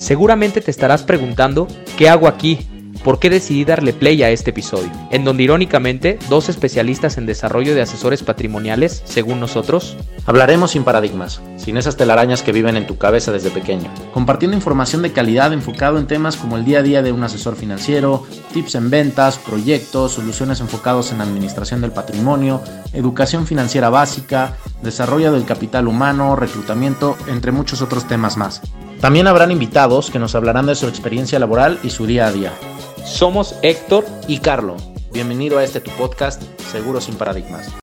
Seguramente te estarás preguntando, ¿qué hago aquí? ¿Por qué decidí darle play a este episodio? En donde irónicamente, dos especialistas en desarrollo de asesores patrimoniales, según nosotros, hablaremos sin paradigmas, sin esas telarañas que viven en tu cabeza desde pequeño, compartiendo información de calidad enfocado en temas como el día a día de un asesor financiero, tips en ventas, proyectos, soluciones enfocados en administración del patrimonio, educación financiera básica, desarrollo del capital humano, reclutamiento, entre muchos otros temas más. También habrán invitados que nos hablarán de su experiencia laboral y su día a día. Somos Héctor Y Carlo, bienvenido a este tu podcast, Seguro sin Paradigmas.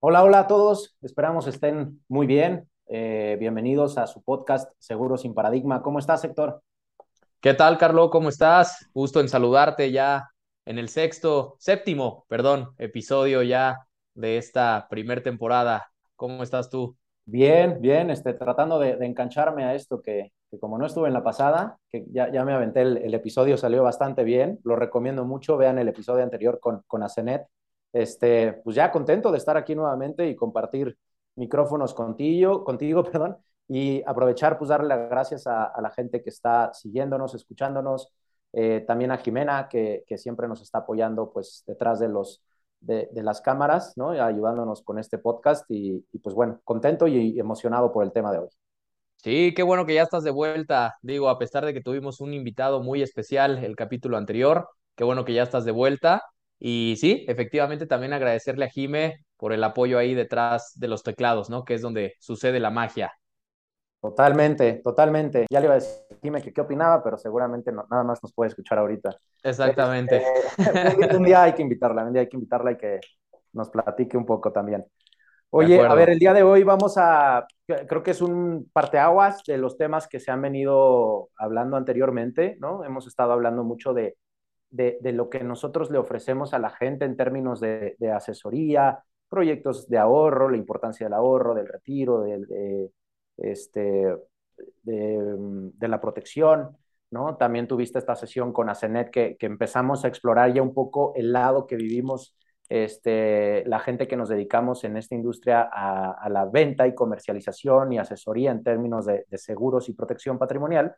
Hola, hola a todos, esperamos estén muy bien. Eh, bienvenidos a su podcast Seguro sin Paradigma. ¿Cómo estás, Héctor? ¿Qué tal, Carlo? ¿Cómo estás? Gusto en saludarte ya en el sexto, séptimo, perdón, episodio ya de esta primer temporada. ¿Cómo estás tú? Bien, bien, este, tratando de, de engancharme a esto que, que, como no estuve en la pasada, que ya, ya me aventé, el, episodio salió bastante bien, lo recomiendo mucho, vean el episodio anterior con, con Asenet. Este, pues ya contento de estar aquí nuevamente y compartir micrófonos contigo, contigo, perdón, y aprovechar, pues darle las gracias a, a la gente que está siguiéndonos, escuchándonos, eh, también a Jimena, que, que siempre nos está apoyando, pues detrás de los de, de, las cámaras, ¿no? ayudándonos con este podcast y, y, pues bueno, contento y emocionado por el tema de hoy. Sí, qué bueno que ya estás de vuelta. Digo, a pesar de que tuvimos un invitado muy especial el capítulo anterior, qué bueno que ya estás de vuelta. Y sí, efectivamente también agradecerle a Jime por el apoyo ahí detrás de los teclados, ¿no? Que es donde sucede la magia. Totalmente, totalmente. Ya le iba a decir Jime que qué opinaba, pero seguramente no, nada más nos puede escuchar ahorita. Exactamente. Eh, un día hay que invitarla, un día hay que invitarla y que nos platique un poco también. Oye, a ver, el día de hoy vamos a, creo que es un parteaguas de los temas que se han venido hablando anteriormente, ¿no? Hemos estado hablando mucho de, de, de lo que nosotros le ofrecemos a la gente en términos de, de, asesoría, proyectos de ahorro, la importancia del ahorro, del retiro, de, este, de, de, la protección, ¿no? También tuviste esta sesión con Asenet que, que, empezamos a explorar ya un poco el lado que vivimos este, la gente que nos dedicamos en esta industria a, la venta y comercialización y asesoría en términos de, de seguros y protección patrimonial.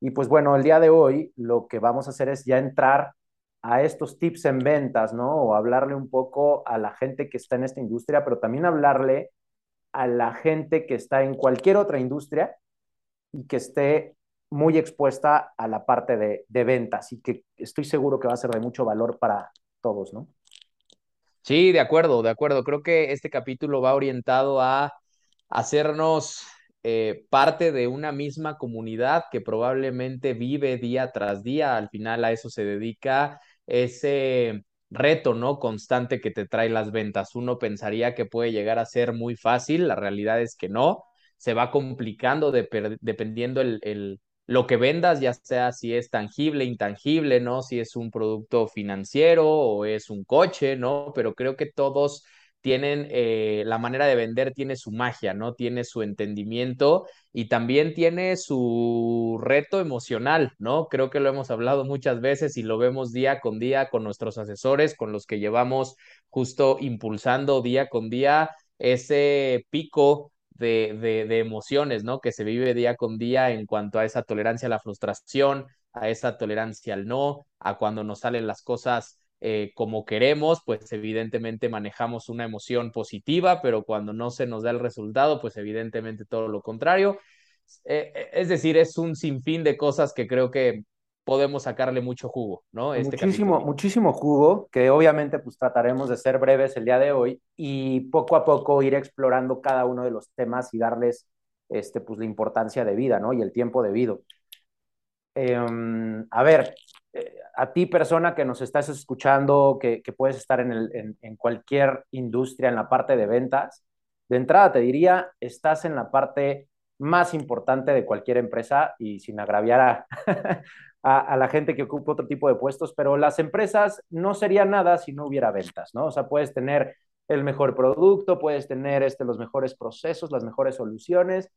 Y pues bueno, el día de hoy lo que vamos a hacer es ya entrar a estos tips en ventas, ¿no? O hablarle un poco a la gente que está en esta industria, pero también hablarle a la gente que está en cualquier otra industria y que esté muy expuesta a la parte de, de, ventas y que estoy seguro que va a ser de mucho valor para todos, ¿no? Sí, de acuerdo, de acuerdo. Creo que este capítulo va orientado a hacernos eh, parte de una misma comunidad que probablemente vive día tras día. Al final a eso se dedica ese reto, ¿no? Constante que te trae las ventas. Uno pensaría que puede llegar a ser muy fácil, la realidad es que no. Se va complicando de, dependiendo el, lo que vendas, ya sea si es tangible, intangible, ¿no? Si es un producto financiero o es un coche, ¿no? Pero creo que todos tienen eh, la manera de vender, tiene su magia, ¿no? Tiene su entendimiento y también tiene su reto emocional, ¿no? Creo que lo hemos hablado muchas veces y lo vemos día con día con nuestros asesores, con los que llevamos justo impulsando día con día ese pico de, emociones, ¿no? Que se vive día con día en cuanto a esa tolerancia a la frustración, a esa tolerancia al no, a cuando nos salen las cosas eh, como queremos, pues evidentemente manejamos una emoción positiva, pero cuando no se nos da el resultado, pues evidentemente todo lo contrario. Eh, es decir, es un sinfín de cosas que creo que podemos sacarle mucho jugo, ¿no? Este muchísimo, capítulo. muchísimo jugo, que obviamente pues trataremos de ser breves el día de hoy y poco a poco ir explorando cada uno de los temas y darles este, pues, la importancia de vida, ¿no? Y el tiempo debido. Eh, a ver, eh, a ti persona que nos estás escuchando, que, que puedes estar en, el, en, en, cualquier industria, en la parte de ventas, de entrada te diría, estás en la parte más importante de cualquier empresa y sin agraviar a, a, a, la gente que ocupa otro tipo de puestos, pero las empresas no serían nada si no hubiera ventas, ¿no? O sea, puedes tener el mejor producto, puedes tener este, los mejores procesos, las mejores soluciones,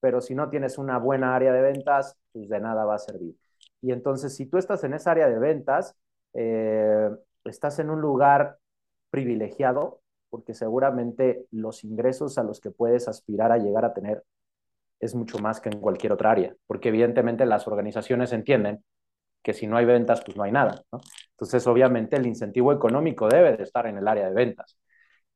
pero si no tienes una buena área de ventas, pues de nada va a servir. Y entonces, si tú estás en esa área de ventas, eh, estás en un lugar privilegiado, porque seguramente los ingresos a los que puedes aspirar a llegar a tener es mucho más que en cualquier otra área, porque evidentemente las organizaciones entienden que si no hay ventas, pues no hay nada. ¿no? Entonces, obviamente, el incentivo económico debe de estar en el área de ventas.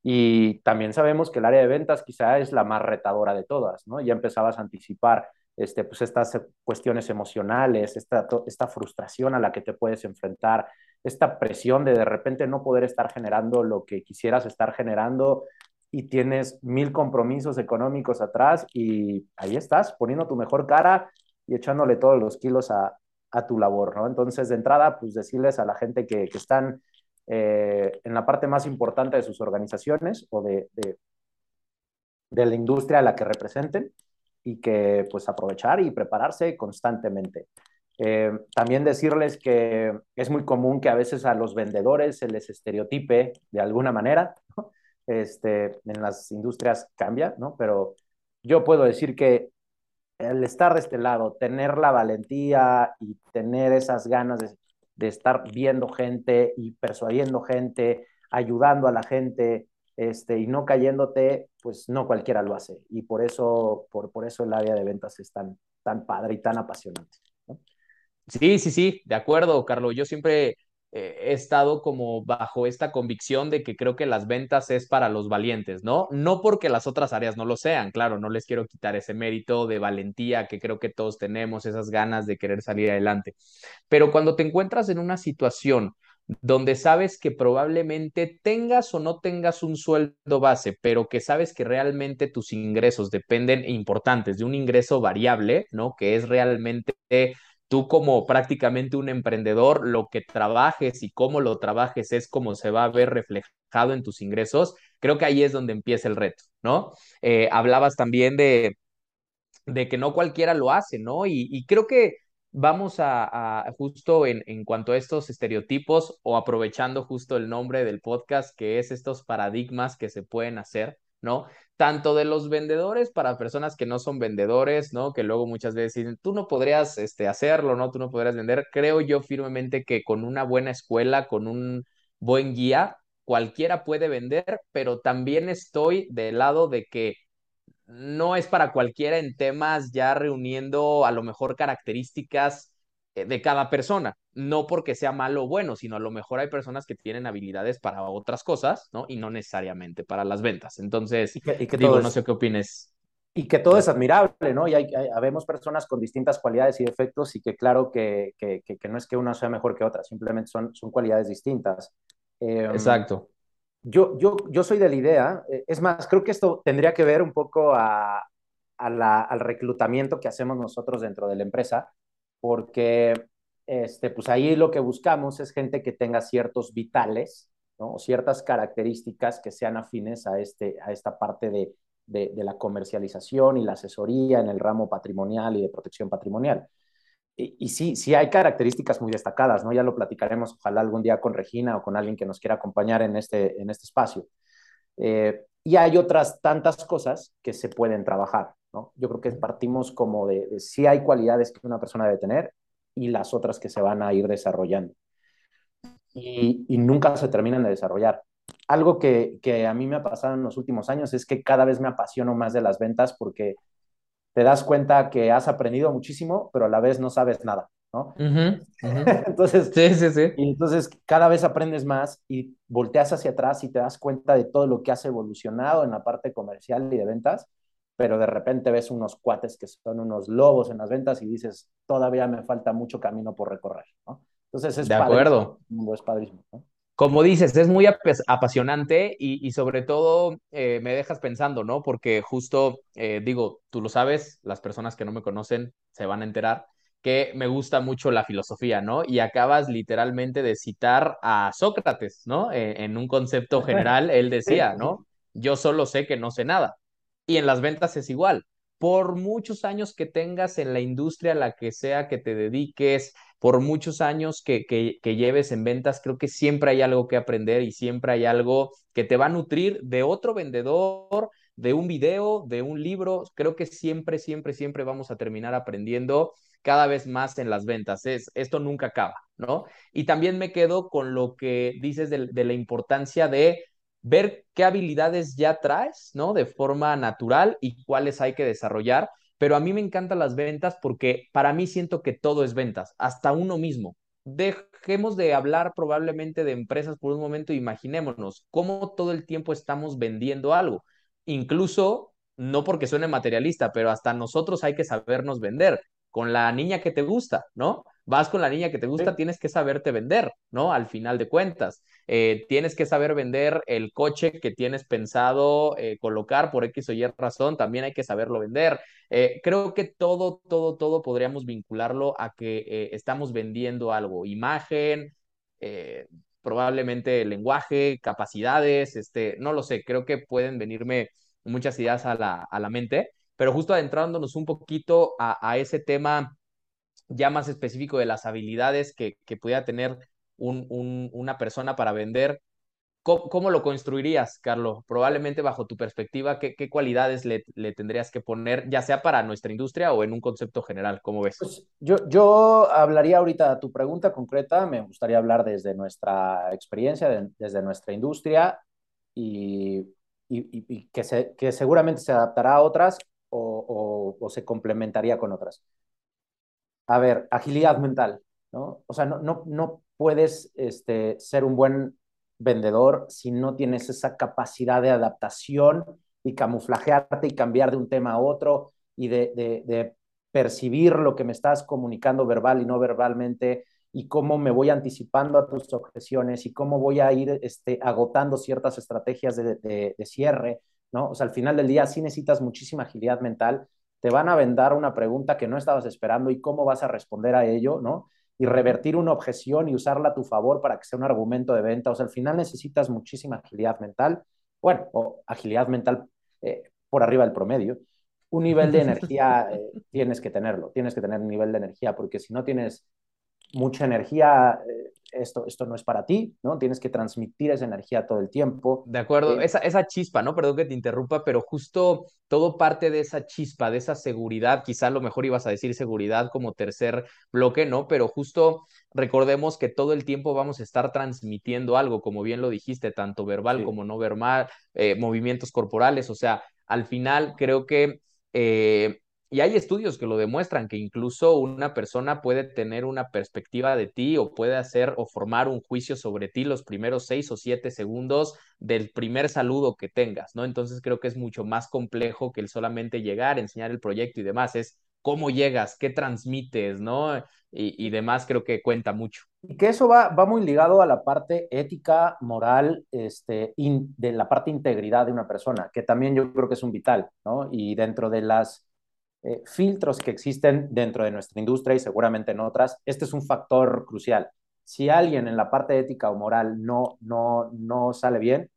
Y también sabemos que el área de ventas quizá es la más retadora de todas, ¿no? Ya empezabas a anticipar este, pues estas cuestiones emocionales, esta, esta frustración a la que te puedes enfrentar, esta presión de de repente no poder estar generando lo que quisieras estar generando y tienes mil compromisos económicos atrás y ahí estás poniendo tu mejor cara y echándole todos los kilos a, a tu labor, ¿no? Entonces, de entrada, pues decirles a la gente que, que están eh, en la parte más importante de sus organizaciones o de, de, la industria a la que representen y que pues aprovechar y prepararse constantemente. Eh, también decirles que es muy común que a veces a los vendedores se les estereotipe de alguna manera, ¿no? Este, en las industrias cambia, ¿no? Pero yo puedo decir que el estar de este lado, tener la valentía y tener esas ganas de, de estar viendo gente y persuadiendo gente, ayudando a la gente, este, y no cayéndote, pues no cualquiera lo hace. Y por eso, por, por eso el área de ventas es tan, tan padre y tan apasionante. Sí, sí, sí, de acuerdo, Carlos. Yo siempre eh, he estado como bajo esta convicción de que creo que las ventas es para los valientes, ¿no? No porque las otras áreas no lo sean, claro, no les quiero quitar ese mérito de valentía que creo que todos tenemos, esas ganas de querer salir adelante. Pero cuando te encuentras en una situación donde sabes que probablemente tengas o no tengas un sueldo base, pero que sabes que realmente tus ingresos dependen importantes de un ingreso variable, ¿no? Que es realmente tú como prácticamente un emprendedor, lo que trabajes y cómo lo trabajes es como se va a ver reflejado en tus ingresos, creo que ahí es donde empieza el reto, ¿no? Eh, hablabas también de, de que no cualquiera lo hace, ¿no? Y, creo que vamos a, a justo en, en, cuanto a estos estereotipos o aprovechando justo el nombre del podcast, que es estos paradigmas que se pueden hacer, ¿no? Tanto de los vendedores para personas que no son vendedores, ¿no? Que luego muchas veces dicen, tú no podrías este, hacerlo, ¿no? Tú no podrías vender. Creo yo firmemente que con una buena escuela, con un buen guía, cualquiera puede vender, pero también estoy del lado de que no es para cualquiera en temas ya reuniendo a lo mejor características de cada persona, no porque sea malo o bueno, sino a lo mejor hay personas que tienen habilidades para otras cosas, ¿no? Y no necesariamente para las ventas. Entonces, y que, y que digo, es, no sé qué opines. Y que todo es admirable, ¿no? Y hay, hay, habemos personas con distintas cualidades y defectos y que claro que, que, que, no es que una sea mejor que otra, simplemente son, son cualidades distintas. Eh, Exacto. Yo, yo, yo soy de la idea, eh, es más, creo que esto tendría que ver un poco a, a la, al reclutamiento que hacemos nosotros dentro de la empresa, porque este, pues ahí lo que buscamos es gente que tenga ciertos vitales, ¿no? Ciertas características que sean afines a, este, a esta parte de, de, la comercialización y la asesoría en el ramo patrimonial y de protección patrimonial. Y, y, sí, sí hay características muy destacadas, ¿no? Ya lo platicaremos, ojalá algún día con Regina o con alguien que nos quiera acompañar en este, en este espacio. Eh, y hay otras tantas cosas que se pueden trabajar, ¿no? Yo creo que partimos como de, de si hay cualidades que una persona debe tener y las otras que se van a ir desarrollando. Y, y nunca se terminan de desarrollar. Algo que, que, a mí me ha pasado en los últimos años es que cada vez me apasiono más de las ventas porque te das cuenta que has aprendido muchísimo, pero a la vez no sabes nada, ¿no? Uh -huh, uh -huh. entonces, sí, sí, sí. Y entonces cada vez aprendes más y volteas hacia atrás y te das cuenta de todo lo que has evolucionado en la parte comercial y de ventas pero de repente ves unos cuates que son unos lobos en las ventas y dices, todavía me falta mucho camino por recorrer, ¿no? Entonces es de acuerdo. Es padrísimo, ¿no? Como dices, es muy ap apasionante y, y, sobre todo eh, me dejas pensando, ¿no? Porque justo, eh, digo, tú lo sabes, las personas que no me conocen se van a enterar que me gusta mucho la filosofía, ¿no? Y acabas literalmente de citar a Sócrates, ¿no? Eh, en un concepto general, él decía, ¿no? Yo solo sé que no sé nada. Y en las ventas es igual. Por muchos años que tengas en la industria, la que sea que te dediques, por muchos años que, que, que, lleves en ventas, creo que siempre hay algo que aprender y siempre hay algo que te va a nutrir de otro vendedor, de un video, de un libro. Creo que siempre, siempre, siempre vamos a terminar aprendiendo cada vez más en las ventas. Es, esto nunca acaba, ¿no? Y también me quedo con lo que dices de, de la importancia de ver qué habilidades ya traes, ¿no? De forma natural y cuáles hay que desarrollar, pero a mí me encantan las ventas porque para mí siento que todo es ventas, hasta uno mismo. Dejemos de hablar probablemente de empresas por un momento, imaginémonos cómo todo el tiempo estamos vendiendo algo. Incluso, no porque suene materialista, pero hasta nosotros hay que sabernos vender con la niña que te gusta, ¿no? Vas con la niña que te gusta, tienes que saberte vender, ¿no? Al final de cuentas, eh, tienes que saber vender el coche que tienes pensado eh, colocar por X o Y razón, también hay que saberlo vender. Eh, creo que todo, todo, todo podríamos vincularlo a que estamos vendiendo algo, imagen, probablemente lenguaje, capacidades, este, no lo sé, creo que pueden venirme muchas ideas a la, a la mente, pero justo adentrándonos un poquito a, a ese tema ya más específico de las habilidades que, que pudiera tener un, un, una persona para vender, ¿cómo, lo construirías, Carlos? Probablemente bajo tu perspectiva, ¿qué, qué cualidades le, le, tendrías que poner, ya sea para nuestra industria o en un concepto general? ¿Cómo ves? Pues yo, yo hablaría ahorita, tu pregunta concreta, me gustaría hablar desde nuestra experiencia, desde nuestra industria y, y, y que, se, que seguramente se adaptará a otras o, o se complementaría con otras a ver, agilidad mental, ¿no? O sea, no, no, no puedes este, ser un buen vendedor si no tienes esa capacidad de adaptación y camuflajearte y cambiar de un tema a otro y de, de, de percibir lo que me estás comunicando verbal y no verbalmente y cómo me voy anticipando a tus objeciones y cómo voy a ir este, agotando ciertas estrategias de, de, de, cierre, ¿no? O sea, al final del día sí necesitas muchísima agilidad mental te van a vendar una pregunta que no estabas esperando y cómo vas a responder a ello, ¿no? Y revertir una objeción y usarla a tu favor para que sea un argumento de venta. O sea, al final necesitas muchísima agilidad mental, bueno, o agilidad mental eh, por arriba del promedio. Un nivel de energía eh, tienes que tenerlo, tienes que tener un nivel de energía, porque si no tienes mucha energía, eh, esto, esto no es para ti, ¿no? Tienes que transmitir esa energía todo el tiempo. De acuerdo, eh, esa, esa chispa, ¿no? Perdón que te interrumpa, pero justo todo parte de esa chispa, de esa seguridad, quizá a lo mejor ibas a decir seguridad como tercer bloque, ¿no? Pero justo recordemos que todo el tiempo vamos a estar transmitiendo algo, como bien lo dijiste, tanto verbal sí. como no verbal, eh, movimientos corporales, o sea, al final creo que eh, y hay estudios que lo demuestran, que incluso una persona puede tener una perspectiva de ti o puede hacer o formar un juicio sobre ti los primeros seis o siete segundos del primer saludo que tengas, ¿no? Entonces creo que es mucho más complejo que el solamente llegar, enseñar el proyecto y demás, es cómo llegas, qué transmites, ¿no? Y, y demás creo que cuenta mucho. Y que eso va, va muy ligado a la parte ética, moral, este, de la parte integridad de una persona, que también yo creo que es un vital, ¿no? Y dentro de las eh, filtros que existen dentro de nuestra industria y seguramente en otras, este es un factor crucial. Si alguien en la parte ética o moral no, no, no sale bien,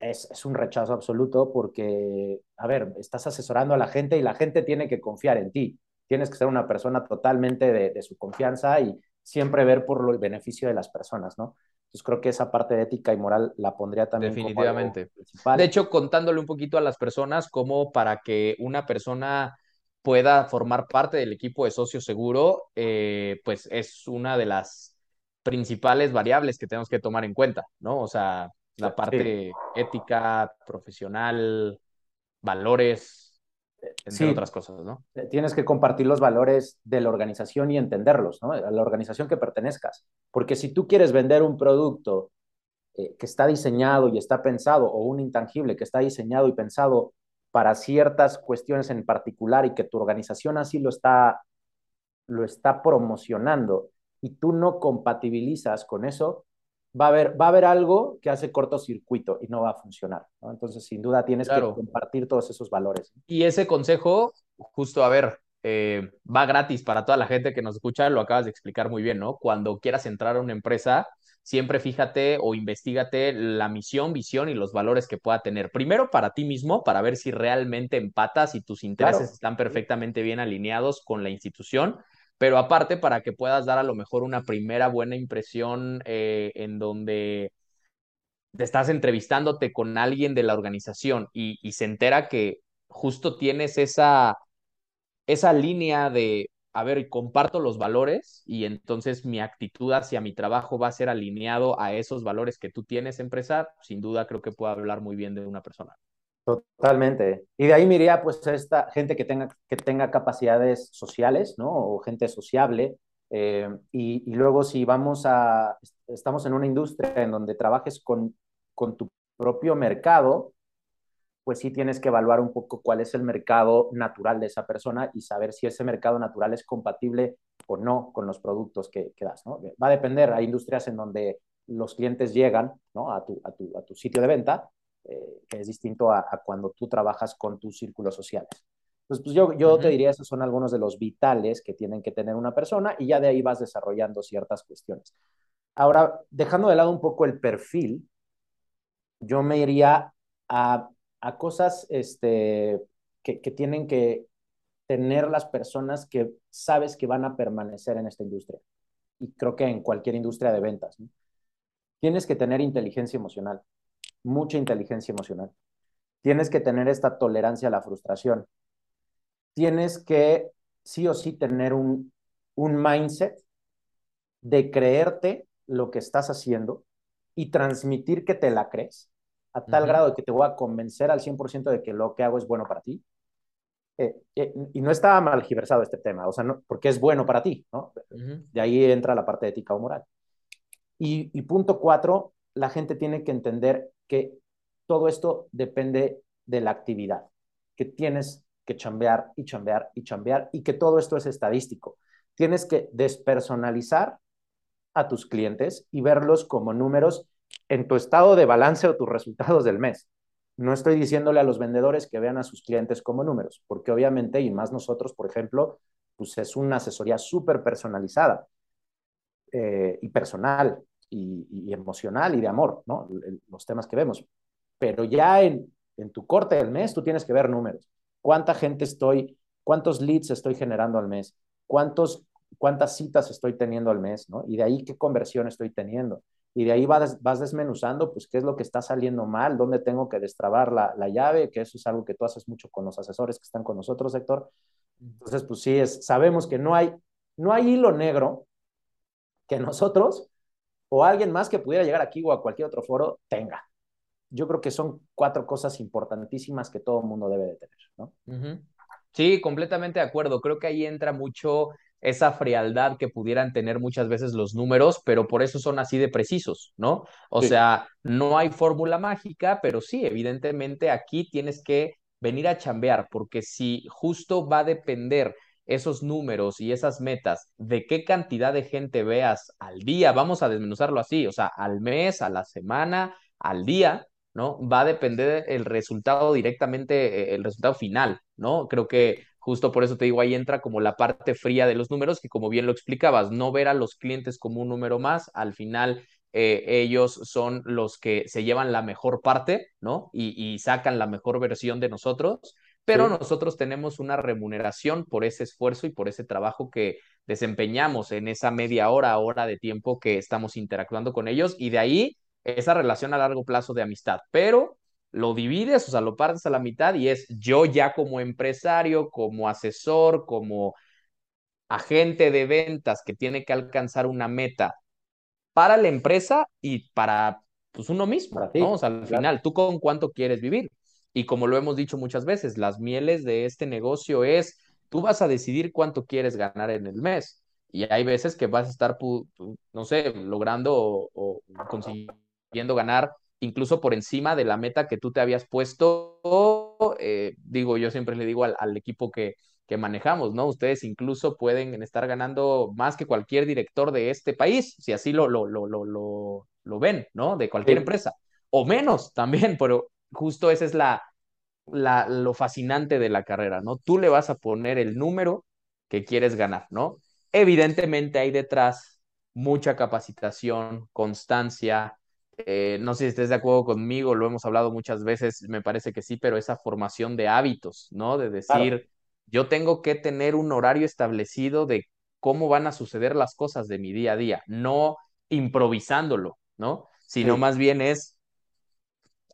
es, es, un rechazo absoluto porque, a ver, estás asesorando a la gente y la gente tiene que confiar en ti. Tienes que ser una persona totalmente de, de su confianza y siempre ver por lo, el beneficio de las personas, ¿no? Entonces creo que esa parte de ética y moral la pondría también Definitivamente. Como principal. De hecho, contándole un poquito a las personas como para que una persona pueda formar parte del equipo de socio seguro, eh, pues es una de las principales variables que tenemos que tomar en cuenta, ¿no? O sea, la parte sí. ética, profesional, valores, entre sí. otras cosas, ¿no? Eh, tienes que compartir los valores de la organización y entenderlos, ¿no? A la organización que pertenezcas. Porque si tú quieres vender un producto eh, que está diseñado y está pensado, o un intangible que está diseñado y pensado para ciertas cuestiones en particular y que tu organización así lo está, lo está promocionando y tú no compatibilizas con eso, va a haber, va a haber algo que hace cortocircuito y no va a funcionar. ¿no? Entonces, sin duda, tienes claro. que compartir todos esos valores. Y ese consejo, justo a ver, eh, va gratis para toda la gente que nos escucha, lo acabas de explicar muy bien, ¿no? Cuando quieras entrar a una empresa, siempre fíjate o investigate la misión, visión y los valores que pueda tener. Primero para ti mismo, para ver si realmente empatas y tus intereses claro. están perfectamente bien alineados con la institución, pero aparte para que puedas dar a lo mejor una primera buena impresión eh, en donde te estás entrevistándote con alguien de la organización y, y se entera que justo tienes esa, esa línea de a ver, comparto los valores y entonces mi actitud hacia mi trabajo va a ser alineado a esos valores que tú tienes, empresa, sin duda creo que puedo hablar muy bien de una persona. Totalmente. Y de ahí me pues, esta gente que tenga, que tenga capacidades sociales, ¿no? O gente sociable. Eh, y, y, luego si vamos a, estamos en una industria en donde trabajes con, con tu propio mercado, pues sí tienes que evaluar un poco cuál es el mercado natural de esa persona y saber si ese mercado natural es compatible o no con los productos que, que das, ¿no? Va a depender, hay industrias en donde los clientes llegan, ¿no? A tu, a tu, a tu sitio de venta eh, que es distinto a, cuando tú trabajas con tus círculos sociales. Entonces, pues yo, yo te diría, esos son algunos de los vitales que tienen que tener una persona y ya de ahí vas desarrollando ciertas cuestiones. Ahora, dejando de lado un poco el perfil, yo me iría a, a cosas este, que, que, tienen que tener las personas que sabes que van a permanecer en esta industria. Y creo que en cualquier industria de ventas. Tienes que tener inteligencia emocional mucha inteligencia emocional. Tienes que tener esta tolerancia a la frustración. Tienes que sí o sí tener un, un mindset de creerte lo que estás haciendo y transmitir que te la crees a tal grado de que te voy a convencer al 100% de que lo que hago es bueno para ti. Eh, eh, y no está mal giversado este tema, o sea, no, porque es bueno para ti, ¿no? De ahí entra la parte ética o moral. Y, y punto cuatro, la gente tiene que entender que todo esto depende de la actividad, que tienes que chambear y chambear y chambear y que todo esto es estadístico. Tienes que despersonalizar a tus clientes y verlos como números en tu estado de balance o tus resultados del mes. No estoy diciéndole a los vendedores que vean a sus clientes como números, porque obviamente, y más nosotros, por ejemplo, pues es una asesoría súper personalizada eh, y personal y, emocional y de amor, ¿no? Los temas que vemos. Pero ya en, tu corte del mes tú tienes que ver números. ¿Cuánta gente estoy, cuántos leads estoy generando al mes? ¿Cuántos, ¿Cuántas citas estoy teniendo al mes? Y de ahí qué conversión estoy teniendo. Y de ahí vas, vas desmenuzando, pues, qué es lo que está saliendo mal, dónde tengo que destrabar la, la llave, que eso es algo que tú haces mucho con los asesores que están con nosotros, Héctor. Entonces, pues sí, es, sabemos que no hay, no hay hilo negro que nosotros o alguien más que pudiera llegar aquí o a cualquier otro foro tenga. Yo creo que son cuatro cosas importantísimas que todo el mundo debe de tener, ¿no? Sí, completamente de acuerdo. Creo que ahí entra mucho esa frialdad que pudieran tener muchas veces los números, pero por eso son así de precisos, ¿no? O sea, no hay fórmula mágica, pero sí, evidentemente aquí tienes que venir a chambear, porque si justo va a depender esos números y esas metas de qué cantidad de gente veas al día, vamos a desmenuzarlo así, o sea, al mes, a la semana, al día, ¿no? Va a depender el resultado directamente, eh, el resultado final, ¿no? Creo que justo por eso te digo, ahí entra como la parte fría de los números, que como bien lo explicabas, no ver a los clientes como un número más, al final eh, ellos son los que se llevan la mejor parte, ¿no? Y, y sacan la mejor versión de nosotros pero nosotros tenemos una remuneración por ese esfuerzo y por ese trabajo que desempeñamos en esa media hora, hora de tiempo que estamos interactuando con ellos y de ahí esa relación a largo plazo de amistad. Pero lo divides, o sea, lo partes a la mitad y es yo ya como empresario, como asesor, como agente de ventas que tiene que alcanzar una meta para la empresa y para pues uno mismo, ¿no? O sea, al final, ¿tú con cuánto quieres vivir? Y como lo hemos dicho muchas veces, las mieles de este negocio es, tú vas a decidir cuánto quieres ganar en el mes. Y hay veces que vas a estar, no sé, logrando o, consiguiendo ganar incluso por encima de la meta que tú te habías puesto. Eh, digo, yo siempre le digo al, equipo que, que manejamos, ¿no? Ustedes incluso pueden estar ganando más que cualquier director de este país, si así lo, lo, lo, lo, lo ven, ¿no? De cualquier empresa. O menos también, pero justo esa es la, la, lo fascinante de la carrera, ¿no? Tú le vas a poner el número que quieres ganar, ¿no? Evidentemente hay detrás mucha capacitación, constancia. Eh, no sé si estés de acuerdo conmigo, lo hemos hablado muchas veces, me parece que sí, pero esa formación de hábitos, ¿no? De decir, yo tengo que tener un horario establecido de cómo van a suceder las cosas de mi día a día, no improvisándolo, ¿no? Sino más bien es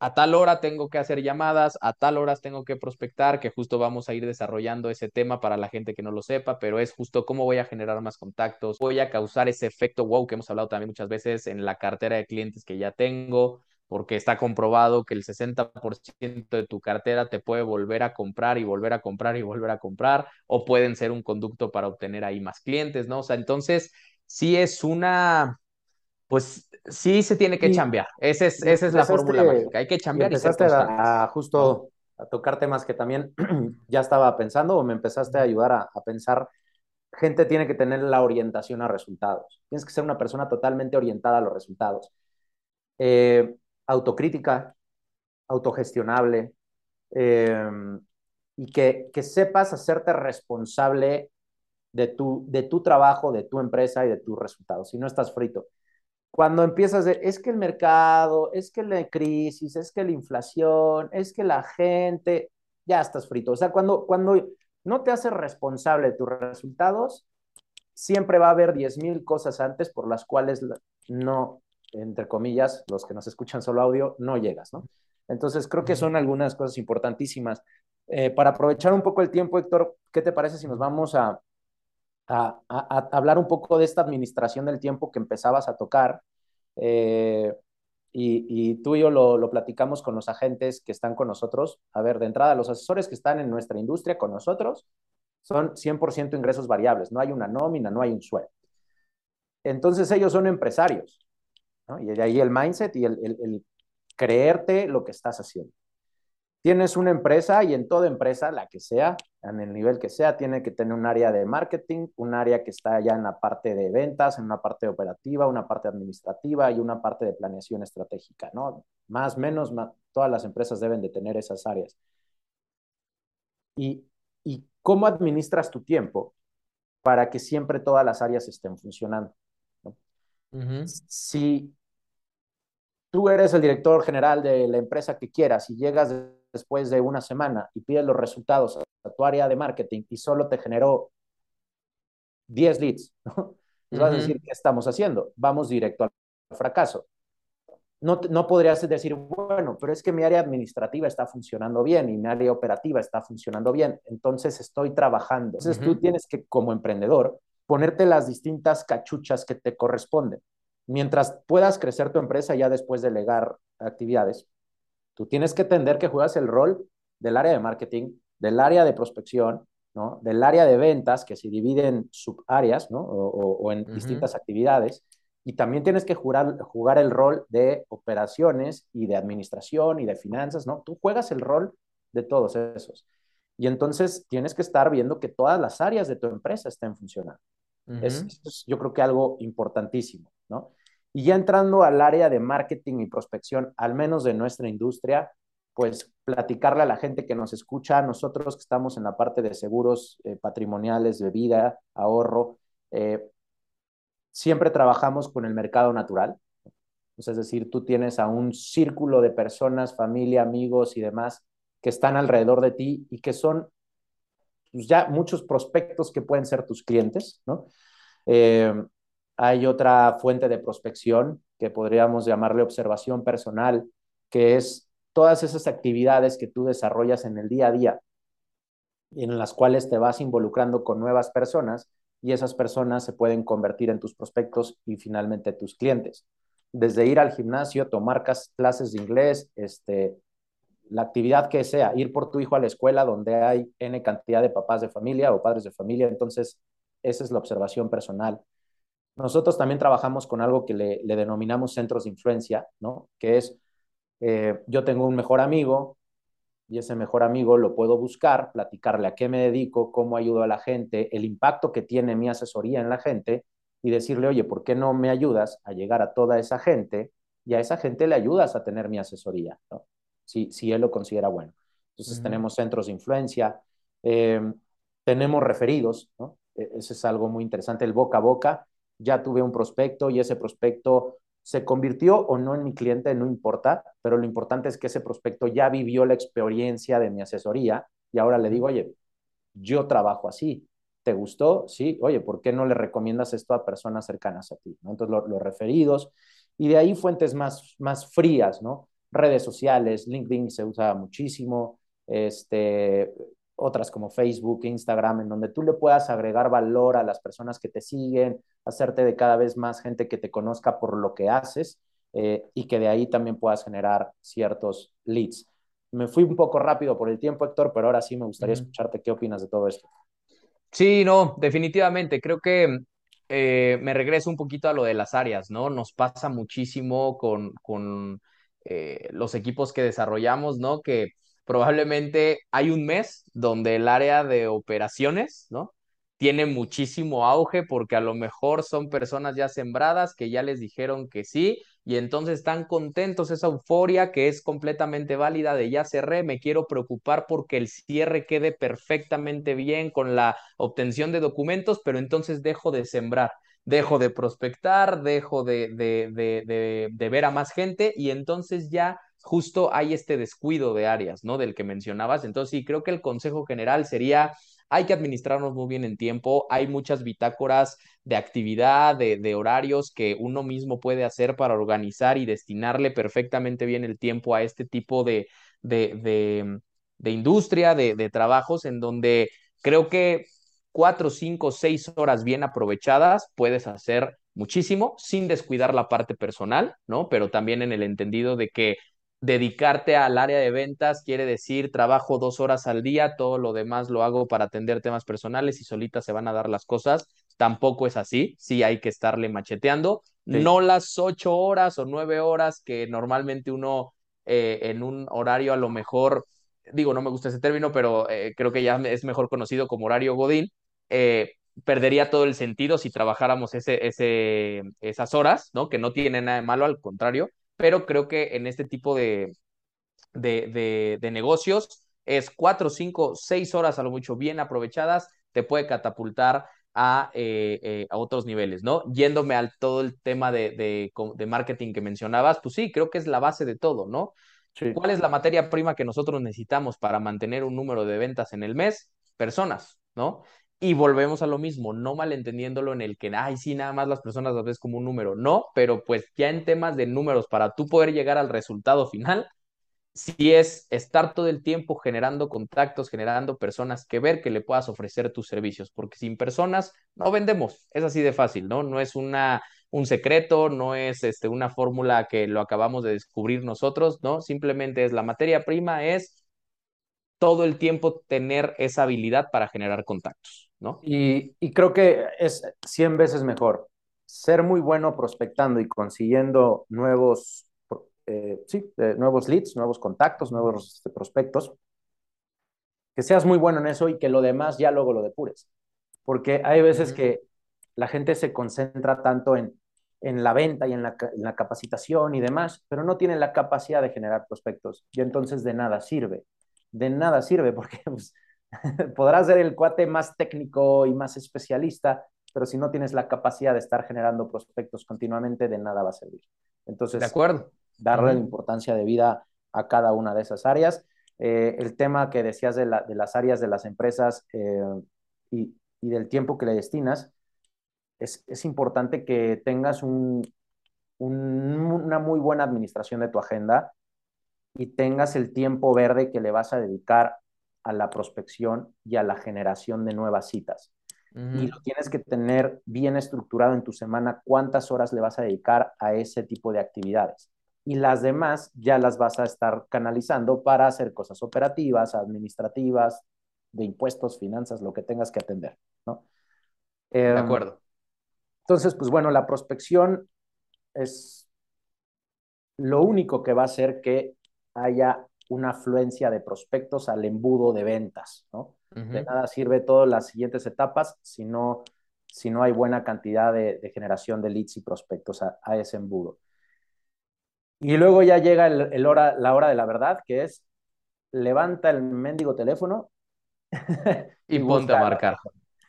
a tal hora tengo que hacer llamadas, a tal horas tengo que prospectar, que justo vamos a ir desarrollando ese tema para la gente que no lo sepa, pero es justo cómo voy a generar más contactos, voy a causar ese efecto wow que hemos hablado también muchas veces en la cartera de clientes que ya tengo, porque está comprobado que el 60% de tu cartera te puede volver a comprar y volver a comprar y volver a comprar, o pueden ser un conducto para obtener ahí más clientes, ¿no? O sea, entonces sí es una, pues sí se tiene que chambear. Esa es, esa es la fórmula mágica. Hay que chambear y, empezaste a, justo a tocar temas que también ya estaba pensando o me empezaste a ayudar a, a pensar gente tiene que tener la orientación a resultados. Tienes que ser una persona totalmente orientada a los resultados. Eh, autocrítica, autogestionable, eh, y que, que, sepas hacerte responsable de tu, de tu trabajo, de tu empresa y de tus resultados. Si no estás frito. Cuando empiezas de, es que el mercado, es que la crisis, es que la inflación, es que la gente, ya estás frito. O sea, cuando, cuando no te haces responsable de tus resultados, siempre va a haber 10.000 cosas antes por las cuales no, entre comillas, los que nos escuchan solo audio, no llegas, ¿no? Entonces, creo que son algunas cosas importantísimas. Eh, para aprovechar un poco el tiempo, Héctor, ¿qué te parece si nos vamos a, a, hablar un poco de esta administración del tiempo que empezabas a tocar? Eh, y, tú y yo lo, platicamos con los agentes que están con nosotros. A ver, de entrada, los asesores que están en nuestra industria con nosotros son 100% ingresos variables, no hay una nómina, no hay un sueldo. Entonces ellos son empresarios, y de ahí el mindset y el creerte lo que estás haciendo. Tienes una empresa y en toda empresa, la que sea, en el nivel que sea, tiene que tener un área de marketing, un área que está ya en la parte de ventas, en una parte operativa, una parte administrativa y una parte de planeación estratégica, ¿no? Más, menos, todas las empresas deben de tener esas áreas. Y, y cómo administras tu tiempo para que siempre todas las áreas estén funcionando. ¿no? Si tú eres el director general de la empresa que quieras y llegas después de una semana y pides los resultados a tu área de marketing y solo te generó 10 leads, ¿no? vas a decir, ¿qué estamos haciendo? Vamos directo al fracaso. No, no podrías decir, bueno, pero es que mi área administrativa está funcionando bien y mi área operativa está funcionando bien, entonces estoy trabajando. Entonces tú tienes que, como emprendedor, ponerte las distintas cachuchas que te corresponden. Mientras puedas crecer tu empresa ya después de delegar actividades, Tú tienes que entender que juegas el rol del área de marketing, del área de prospección, ¿no? del área de ventas, que se divide en subáreas ¿no? o, en distintas actividades. Y también tienes que jugar, jugar el rol de operaciones y de administración y de finanzas, ¿no? Tú juegas el rol de todos esos. Y entonces tienes que estar viendo que todas las áreas de tu empresa estén funcionando. es, es, yo creo que algo importantísimo, ¿no? Y ya entrando al área de marketing y prospección, al menos de nuestra industria, pues platicarle a la gente que nos escucha, nosotros que estamos en la parte de seguros eh, patrimoniales, de vida, ahorro, eh, siempre trabajamos con el mercado natural. es decir, tú tienes a un círculo de personas, familia, amigos y demás que están alrededor de ti y que son pues, ya muchos prospectos que pueden ser tus clientes, ¿no? Eh, hay otra fuente de prospección que podríamos llamarle observación personal, que es todas esas actividades que tú desarrollas en el día a día, en las cuales te vas involucrando con nuevas personas y esas personas se pueden convertir en tus prospectos y finalmente tus clientes. Desde ir al gimnasio, tomar clases de inglés, este, la actividad que sea, ir por tu hijo a la escuela donde hay N cantidad de papás de familia o padres de familia, entonces esa es la observación personal. Nosotros también trabajamos con algo que le, denominamos centros de influencia, ¿no? Que es, eh, yo tengo un mejor amigo y ese mejor amigo lo puedo buscar, platicarle a qué me dedico, cómo ayudo a la gente, el impacto que tiene mi asesoría en la gente y decirle, oye, ¿por qué no me ayudas a llegar a toda esa gente y a esa gente le ayudas a tener mi asesoría, ¿no? Si, si él lo considera bueno. Entonces tenemos centros de influencia, eh, tenemos referidos, ¿no? E, ese es algo muy interesante, el boca a boca ya tuve un prospecto y ese prospecto se convirtió o no en mi cliente, no importa, pero lo importante es que ese prospecto ya vivió la experiencia de mi asesoría y ahora le digo, oye, yo trabajo así, ¿te gustó? Sí, oye, ¿por qué no le recomiendas esto a personas cercanas a ti? Entonces, los referidos y de ahí fuentes más, más frías, ¿no? Redes sociales, LinkedIn se usa muchísimo, este, otras como Facebook, Instagram, en donde tú le puedas agregar valor a las personas que te siguen, hacerte de cada vez más gente que te conozca por lo que haces eh, y que de ahí también puedas generar ciertos leads. Me fui un poco rápido por el tiempo, Héctor, pero ahora sí me gustaría escucharte qué opinas de todo esto. Sí, no, definitivamente. Creo que eh, me regreso un poquito a lo de las áreas, ¿no? Nos pasa muchísimo con, con eh, los equipos que desarrollamos, ¿no? Que probablemente hay un mes donde el área de operaciones, ¿no? Tiene muchísimo auge porque a lo mejor son personas ya sembradas que ya les dijeron que sí y entonces están contentos, esa euforia que es completamente válida de ya cerré, me quiero preocupar porque el cierre quede perfectamente bien con la obtención de documentos, pero entonces dejo de sembrar, dejo de prospectar, dejo de, de, de, de ver a más gente y entonces ya justo hay este descuido de áreas, ¿no? Del que mencionabas. Entonces sí, creo que el consejo general sería hay que administrarnos muy bien en tiempo, hay muchas bitácoras de actividad, de, horarios que uno mismo puede hacer para organizar y destinarle perfectamente bien el tiempo a este tipo de, de, de industria, de, trabajos en donde creo que cuatro, cinco, seis horas bien aprovechadas puedes hacer muchísimo sin descuidar la parte personal, ¿no? Pero también en el entendido de que dedicarte al área de ventas quiere decir trabajo dos horas al día, todo lo demás lo hago para atender temas personales y solitas se van a dar las cosas. Tampoco es así, sí hay que estarle macheteando, no las ocho horas o nueve horas que normalmente uno eh, en un horario a lo mejor, digo, no me gusta ese término, pero eh, creo que ya es mejor conocido como horario Godín. Eh, perdería todo el sentido si trabajáramos ese, ese, esas horas, ¿no? Que no tiene nada de malo, al contrario, pero creo que en este tipo de, de, de, negocios es cuatro, cinco, seis horas a lo mucho bien aprovechadas, te puede catapultar a, eh, eh, a, otros niveles, ¿no? Yéndome al todo el tema de, de, de, marketing que mencionabas, pues sí, creo que es la base de todo, ¿no? ¿Cuál es la materia prima que nosotros necesitamos para mantener un número de ventas en el mes? Personas, ¿no? Y volvemos a lo mismo, no malentendiéndolo en el que, ay, sí, nada más las personas las ves como un número. No, pero pues ya en temas de números, para tú poder llegar al resultado final, sí es estar todo el tiempo generando contactos, generando personas que ver que le puedas ofrecer tus servicios, porque sin personas no vendemos, es así de fácil, ¿no? No es una, un secreto, no es este, una fórmula que lo acabamos de descubrir nosotros, ¿no? Simplemente es la materia prima, es todo el tiempo tener esa habilidad para generar contactos. ¿No? Y, creo que es 100 veces mejor ser muy bueno prospectando y consiguiendo nuevos, eh, sí, nuevos leads, nuevos contactos, nuevos este, prospectos, que seas muy bueno en eso y que lo demás ya luego lo depures. Porque hay veces que la gente se concentra tanto en, en la venta y en la, en la, capacitación y demás, pero no tiene la capacidad de generar prospectos y entonces de nada sirve. De nada sirve porque pues, podrás ser el cuate más técnico y más especialista, pero si no tienes la capacidad de estar generando prospectos continuamente, de nada va a servir. Entonces, de acuerdo. darle la importancia de vida a cada una de esas áreas. Eh, el tema que decías de, las áreas de las empresas eh, y, del tiempo que le destinas, es, importante que tengas una muy buena administración de tu agenda y tengas el tiempo verde que le vas a dedicar a la prospección y a la generación de nuevas citas. Y lo tienes que tener bien estructurado en tu semana cuántas horas le vas a dedicar a ese tipo de actividades. Y las demás ya las vas a estar canalizando para hacer cosas operativas, administrativas, de impuestos, finanzas, lo que tengas que atender, ¿no? de em, acuerdo. Entonces, pues bueno, la prospección es lo único que va a hacer que haya una afluencia de prospectos al embudo de ventas, ¿no? De nada sirve todas las siguientes etapas si no, si no hay buena cantidad de, generación de leads y prospectos a, ese embudo. Y luego ya llega el, hora, la hora de la verdad, que es levanta el mendigo teléfono y, ponte a marcar.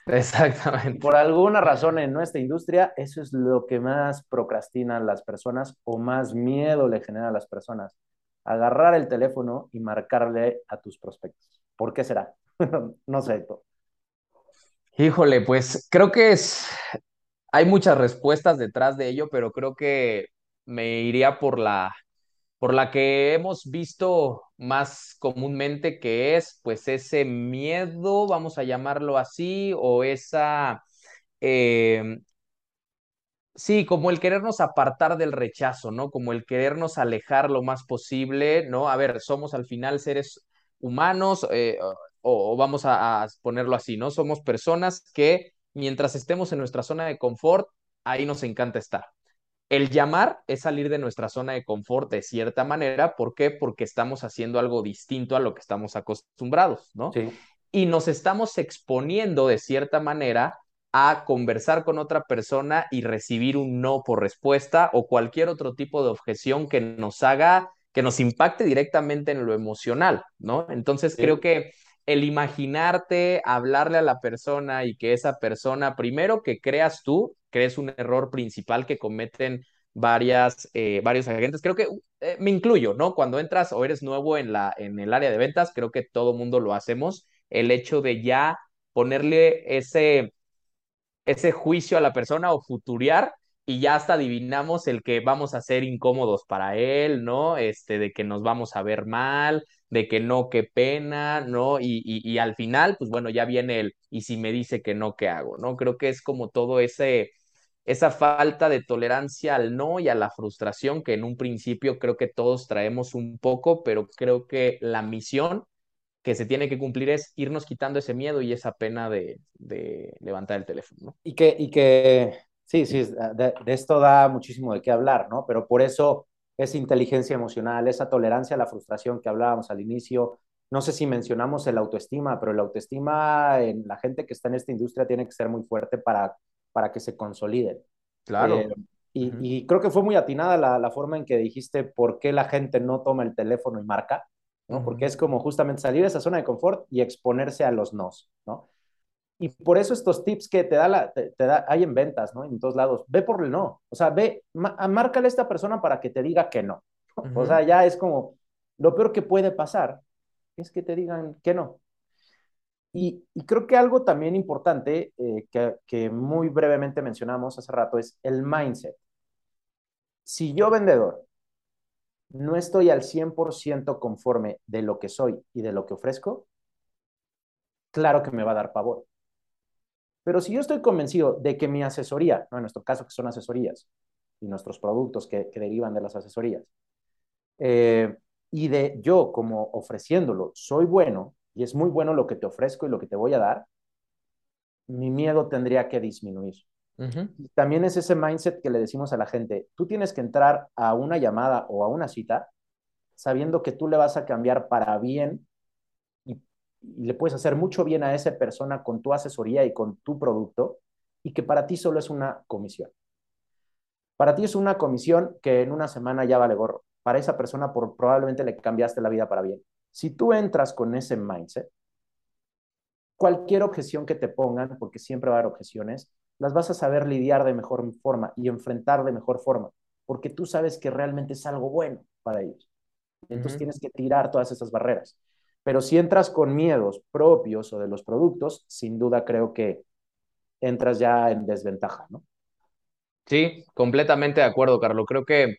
Exactamente. Por alguna razón en nuestra industria, eso es lo que más procrastinan las personas o más miedo le genera a las personas agarrar el teléfono y marcarle a tus prospectos. ¿Por qué será? no sé. Híjole, pues creo que es, hay muchas respuestas detrás de ello, pero creo que me iría por la, por la que hemos visto más comúnmente, que es pues ese miedo, vamos a llamarlo así, o esa eh, Sí, como el querernos apartar del rechazo, ¿no? Como el querernos alejar lo más posible, ¿no? A ver, somos al final seres humanos, eh, o, o, vamos a, a, ponerlo así, ¿no? Somos personas que mientras estemos en nuestra zona de confort, ahí nos encanta estar. El llamar es salir de nuestra zona de confort de cierta manera. ¿Por qué? Porque estamos haciendo algo distinto a lo que estamos acostumbrados, ¿no? Sí. Y nos estamos exponiendo de cierta manera a conversar con otra persona y recibir un no por respuesta o cualquier otro tipo de objeción que nos haga, que nos impacte directamente en lo emocional, ¿no? Entonces sí. creo que el imaginarte, hablarle a la persona y que esa persona, primero que creas tú, crees un error principal que cometen varias, eh, varios agentes. Creo que eh, me incluyo, ¿no? Cuando entras o eres nuevo en, la, en el área de ventas, creo que todo mundo lo hacemos. El hecho de ya ponerle ese, ese juicio a la persona o futuriar y ya hasta adivinamos el que vamos a ser incómodos para él, ¿no? Este, de que nos vamos a ver mal, de que no, qué pena, ¿no? Y, y, y al final, pues bueno, ya viene el, y si me dice que no, ¿qué hago? ¿No? Creo que es como todo ese, esa falta de tolerancia al no y a la frustración que en un principio creo que todos traemos un poco, pero creo que la misión que se tiene que cumplir es irnos quitando ese miedo y esa pena de, de levantar el teléfono. ¿no? Y que, y que sí, sí, de, de, esto da muchísimo de qué hablar, ¿no? Pero por eso esa inteligencia emocional, esa tolerancia a la frustración que hablábamos al inicio, no sé si mencionamos el autoestima, pero el autoestima en la gente que está en esta industria tiene que ser muy fuerte para, para que se consoliden. Claro. Eh, y, uh -huh. y, creo que fue muy atinada la, la, forma en que dijiste por qué la gente no toma el teléfono y marca. ¿No? Porque es como justamente salir de esa zona de confort y exponerse a los nos, ¿no? Y por eso estos tips que te da, la, te, te da hay en ventas, ¿no? En todos lados, ve por el no, o sea, ve, márcale a esta persona para que te diga que no. Uh -huh. O sea, ya es como, lo peor que puede pasar es que te digan que no. Y, y creo que algo también importante eh, que, que muy brevemente mencionamos hace rato es el mindset. Si yo vendedor no estoy al 100% conforme de lo que soy y de lo que ofrezco, claro que me va a dar pavor. Pero si yo estoy convencido de que mi asesoría, en nuestro caso que son asesorías, y nuestros productos que, que derivan de las asesorías, eh, y de yo como ofreciéndolo, soy bueno, y es muy bueno lo que te ofrezco y lo que te voy a dar, mi miedo tendría que disminuir. También es ese mindset que le decimos a la gente, tú tienes que entrar a una llamada o a una cita sabiendo que tú le vas a cambiar para bien y, y, le puedes hacer mucho bien a esa persona con tu asesoría y con tu producto y que para ti solo es una comisión. Para ti es una comisión que en una semana ya vale gorro. Para esa persona por, probablemente le cambiaste la vida para bien. Si tú entras con ese mindset, cualquier objeción que te pongan, porque siempre va a haber objeciones, las vas a saber lidiar de mejor forma y enfrentar de mejor forma, porque tú sabes que realmente es algo bueno para ellos. Entonces uh -huh. tienes que tirar todas esas barreras. Pero si entras con miedos propios o de los productos, sin duda creo que entras ya en desventaja, ¿no? Sí, completamente de acuerdo, Carlos. Creo que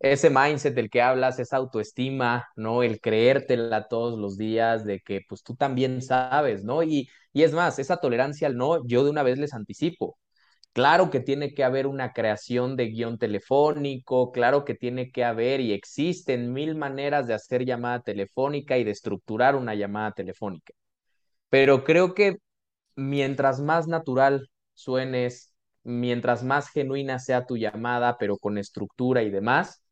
ese mindset del que hablas, esa autoestima, ¿no? El creértela todos los días de que pues tú también sabes, ¿no? Y, y es más, esa tolerancia al no, yo de una vez les anticipo. Claro que tiene que haber una creación de guion telefónico, claro que tiene que haber y existen mil maneras de hacer llamada telefónica y de estructurar una llamada telefónica. Pero creo que mientras más natural suenes, mientras más genuina sea tu llamada, pero con estructura y demás,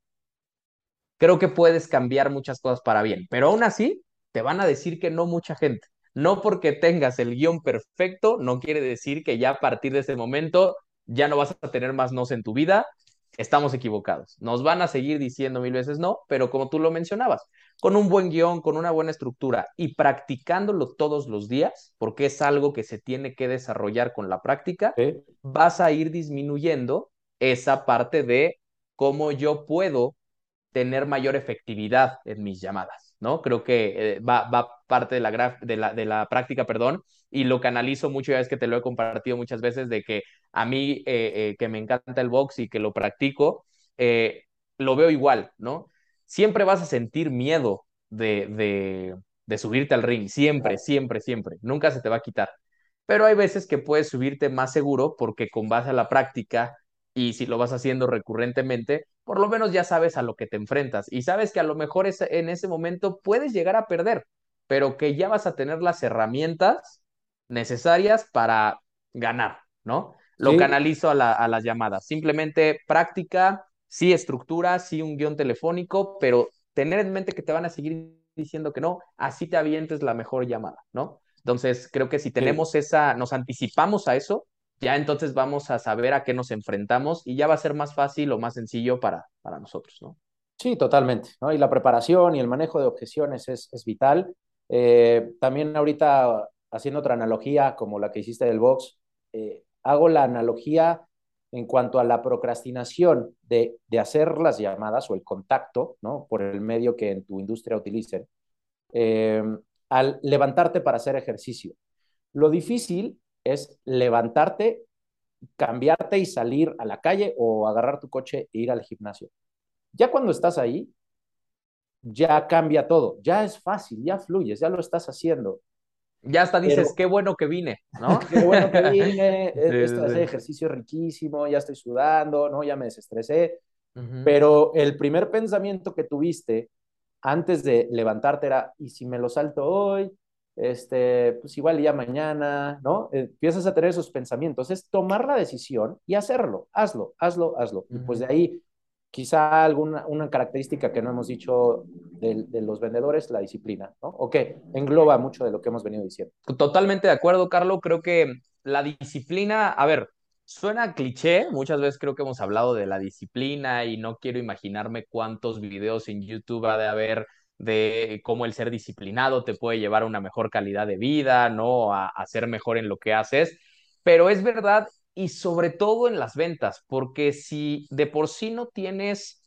creo que puedes cambiar muchas cosas para bien. Pero aún así, te van a decir que no mucha gente. No porque tengas el guion perfecto, no quiere decir que ya a partir de ese momento ya no vas a tener más nos en tu vida. Estamos equivocados. Nos van a seguir diciendo mil veces no, pero como tú lo mencionabas, con un buen guion, con una buena estructura y practicándolo todos los días, porque es algo que se tiene que desarrollar con la práctica, vas a ir disminuyendo esa parte de cómo yo puedo tener mayor efectividad en mis llamadas. ¿no? Creo que eh, va, va, parte de la, de, la, de la práctica, perdón, y lo canalizo mucho, ya es que te lo he compartido muchas veces, de que a mí, eh, eh, que me encanta el box y que lo practico, lo veo igual, ¿no? Siempre vas a sentir miedo de, de, de subirte al ring, siempre, siempre, siempre, nunca se te va a quitar. Pero hay veces que puedes subirte más seguro porque con base a la práctica y si lo vas haciendo recurrentemente, por lo menos ya sabes a lo que te enfrentas y sabes que a lo mejor es, en ese momento puedes llegar a perder, pero que ya vas a tener las herramientas necesarias para ganar, ¿no? Lo canalizo a, las llamadas. Simplemente práctica, sí estructura, sí un guion telefónico, pero tener en mente que te van a seguir diciendo que no, así te avientes la mejor llamada, ¿no? Entonces, creo que si tenemos esa, nos anticipamos a eso, ya entonces vamos a saber a qué nos enfrentamos y ya va a ser más fácil o más sencillo para, para nosotros, ¿no? Sí, totalmente, ¿no? Y la preparación y el manejo de objeciones es, es vital. Eh, también ahorita, haciendo otra analogía como la que hiciste del box, eh, hago la analogía en cuanto a la procrastinación de, de, hacer las llamadas o el contacto, ¿no? Por el medio que en tu industria utilicen, eh, al levantarte para hacer ejercicio. Lo difícil es levantarte, cambiarte y salir a la calle o agarrar tu coche e ir al gimnasio. Ya cuando estás ahí, ya cambia todo, ya es fácil, ya fluyes, ya lo estás haciendo. Ya hasta dices, qué bueno que vine, ¿no? qué bueno que vine, este ejercicio riquísimo, ya estoy sudando, ¿no? Ya me desestresé. Pero el primer pensamiento que tuviste antes de levantarte era, ¿y si me lo salto hoy? Este, pues igual ya mañana, ¿no? Empiezas a tener esos pensamientos. Es tomar la decisión y hacerlo. Hazlo, hazlo, hazlo. Y pues de ahí quizá alguna una característica que no hemos dicho de, de, los vendedores, la disciplina, ¿no? O que engloba mucho de lo que hemos venido diciendo. Totalmente de acuerdo, Carlos. Creo que la disciplina, a ver, suena cliché, muchas veces creo que hemos hablado de la disciplina y no quiero imaginarme cuántos videos en YouTube ha de haber de cómo el ser disciplinado te puede llevar a una mejor calidad de vida, ¿no? A, a ser mejor en lo que haces. Pero es verdad y sobre todo en las ventas, porque si de por sí no tienes,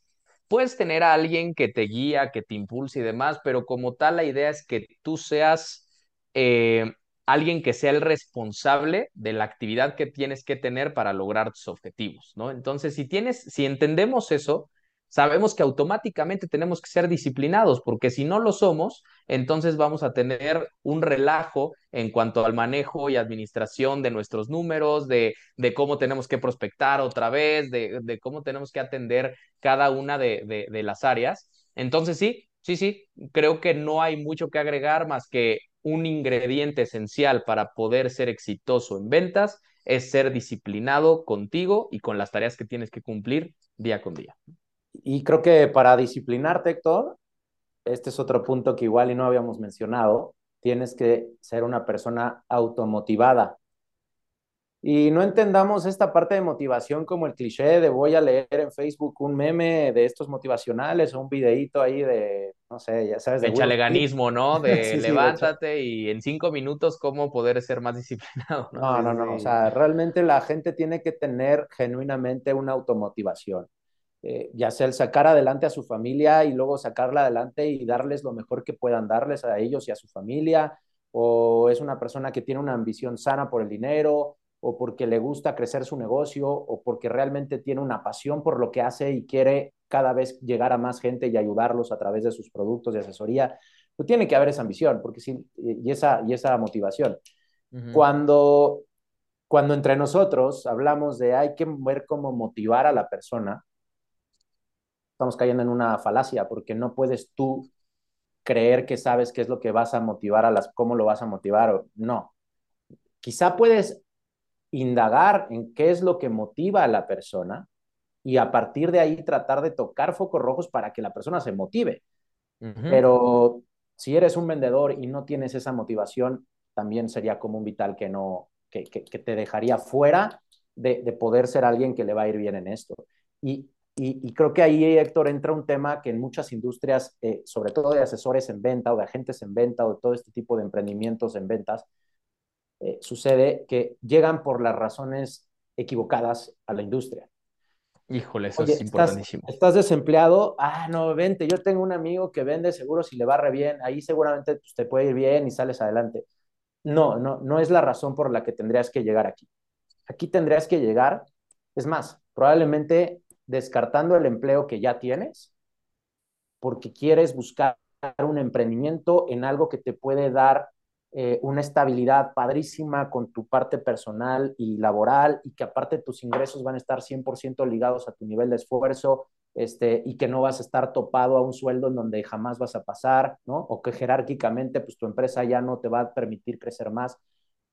puedes tener a alguien que te guía, que te impulse y demás, pero como tal la idea es que tú seas eh, alguien que sea el responsable de la actividad que tienes que tener para lograr tus objetivos, ¿no? Entonces, si tienes, si entendemos eso, sabemos que automáticamente tenemos que ser disciplinados, porque si no lo somos, entonces vamos a tener un relajo en cuanto al manejo y administración de nuestros números, de, cómo tenemos que prospectar otra vez, de, de cómo tenemos que atender cada una de, de las áreas. Entonces sí, sí, sí, creo que no hay mucho que agregar más que un ingrediente esencial para poder ser exitoso en ventas es ser disciplinado contigo y con las tareas que tienes que cumplir día con día. Y creo que para disciplinarte, Héctor, este es otro punto que igual y no habíamos mencionado, tienes que ser una persona automotivada. Y no entendamos esta parte de motivación como el cliché de voy a leer en Facebook un meme de estos motivacionales o un videíto ahí de, no sé, ya sabes. De, chaleganismo, ¿no? De levántate y en cinco minutos cómo poder ser más disciplinado. No, no, no, no. O sea, realmente la gente tiene que tener genuinamente una automotivación. Eh, ya sea el sacar adelante a su familia y luego sacarla adelante y darles lo mejor que puedan darles a ellos y a su familia, o es una persona que tiene una ambición sana por el dinero, o porque le gusta crecer su negocio, o porque realmente tiene una pasión por lo que hace y quiere cada vez llegar a más gente y ayudarlos a través de sus productos de asesoría, pues tiene que haber esa ambición porque sí, y, esa, y esa motivación. cuando, cuando entre nosotros hablamos de hay que ver cómo motivar a la persona, estamos cayendo en una falacia porque no puedes tú creer que sabes qué es lo que vas a motivar a las, cómo lo vas a motivar o no. Quizá puedes indagar en qué es lo que motiva a la persona y a partir de ahí tratar de tocar focos rojos para que la persona se motive. Pero si eres un vendedor y no tienes esa motivación, también sería como un vital que no, que, que, te dejaría fuera de, de, poder ser alguien que le va a ir bien en esto. Y y, creo que ahí, Héctor, entra un tema que en muchas industrias, eh, sobre todo de asesores en venta o de agentes en venta o de todo este tipo de emprendimientos en ventas, eh, sucede que llegan por las razones equivocadas a la industria. Híjole, eso es importantísimo. Estás, desempleado, ah, no, vente, yo tengo un amigo que vende seguros y le va re bien, ahí seguramente pues, te puede ir bien y sales adelante. No, no, no es la razón por la que tendrías que llegar aquí. Aquí tendrías que llegar, es más, probablemente descartando el empleo que ya tienes porque quieres buscar un emprendimiento en algo que te puede dar eh, una estabilidad padrísima con tu parte personal y laboral y que aparte tus ingresos van a estar 100% ligados a tu nivel de esfuerzo este, y que no vas a estar topado a un sueldo en donde jamás vas a pasar, ¿no? O que jerárquicamente pues tu empresa ya no te va a permitir crecer más.